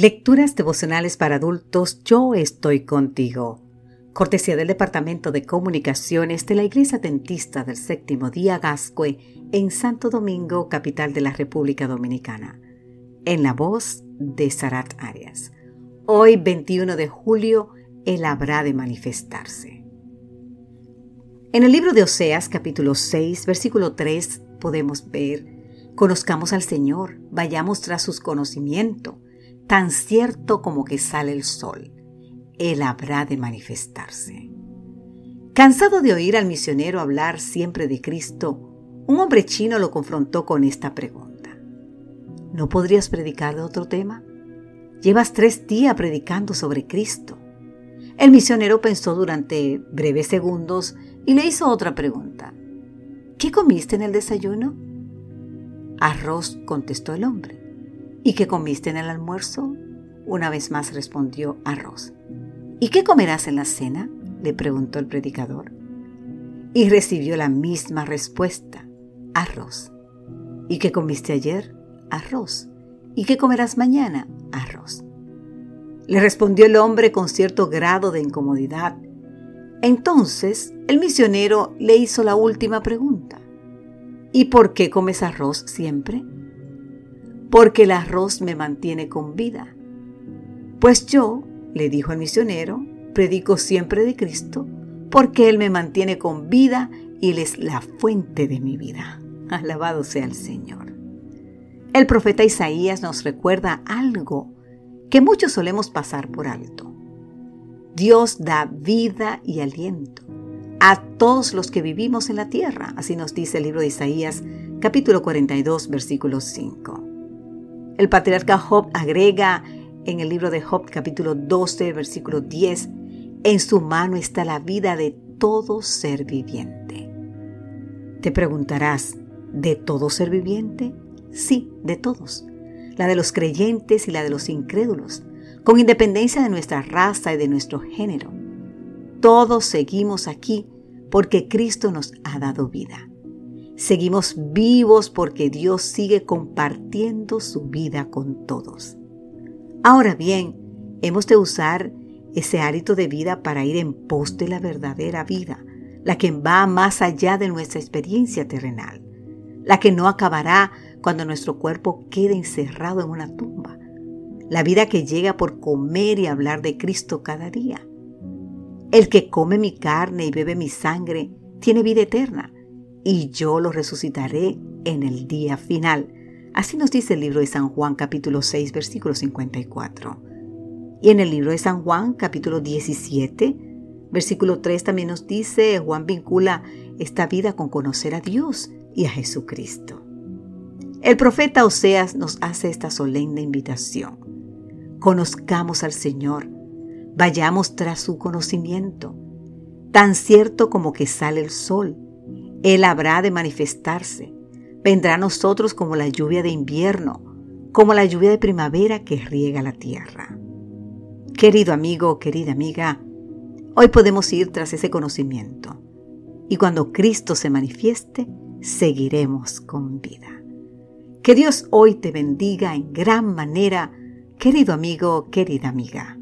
Lecturas devocionales para adultos Yo estoy contigo. Cortesía del Departamento de Comunicaciones de la Iglesia Dentista del Séptimo Día Gascue en Santo Domingo, capital de la República Dominicana. En la voz de Sarat Arias. Hoy, 21 de julio, Él habrá de manifestarse. En el libro de Oseas, capítulo 6, versículo 3, podemos ver, conozcamos al Señor, vayamos tras sus conocimientos tan cierto como que sale el sol, Él habrá de manifestarse. Cansado de oír al misionero hablar siempre de Cristo, un hombre chino lo confrontó con esta pregunta. ¿No podrías predicar de otro tema? Llevas tres días predicando sobre Cristo. El misionero pensó durante breves segundos y le hizo otra pregunta. ¿Qué comiste en el desayuno? Arroz, contestó el hombre. ¿Y qué comiste en el almuerzo? Una vez más respondió arroz. ¿Y qué comerás en la cena? le preguntó el predicador. Y recibió la misma respuesta, arroz. ¿Y qué comiste ayer? Arroz. ¿Y qué comerás mañana? Arroz. Le respondió el hombre con cierto grado de incomodidad. Entonces el misionero le hizo la última pregunta. ¿Y por qué comes arroz siempre? Porque el arroz me mantiene con vida. Pues yo, le dijo el misionero, predico siempre de Cristo, porque Él me mantiene con vida y Él es la fuente de mi vida. Alabado sea el Señor. El profeta Isaías nos recuerda algo que muchos solemos pasar por alto. Dios da vida y aliento a todos los que vivimos en la tierra, así nos dice el libro de Isaías capítulo 42 versículo 5. El patriarca Job agrega en el libro de Job capítulo 12 versículo 10, en su mano está la vida de todo ser viviente. Te preguntarás, ¿de todo ser viviente? Sí, de todos. La de los creyentes y la de los incrédulos, con independencia de nuestra raza y de nuestro género. Todos seguimos aquí porque Cristo nos ha dado vida. Seguimos vivos porque Dios sigue compartiendo su vida con todos. Ahora bien, hemos de usar ese hábito de vida para ir en pos de la verdadera vida, la que va más allá de nuestra experiencia terrenal, la que no acabará cuando nuestro cuerpo quede encerrado en una tumba, la vida que llega por comer y hablar de Cristo cada día. El que come mi carne y bebe mi sangre tiene vida eterna y yo lo resucitaré en el día final. Así nos dice el libro de San Juan capítulo 6 versículo 54. Y en el libro de San Juan capítulo 17 versículo 3 también nos dice, Juan vincula esta vida con conocer a Dios y a Jesucristo. El profeta Oseas nos hace esta solemne invitación. Conozcamos al Señor, vayamos tras su conocimiento, tan cierto como que sale el sol él habrá de manifestarse. Vendrá a nosotros como la lluvia de invierno, como la lluvia de primavera que riega la tierra. Querido amigo, querida amiga, hoy podemos ir tras ese conocimiento y cuando Cristo se manifieste, seguiremos con vida. Que Dios hoy te bendiga en gran manera, querido amigo, querida amiga.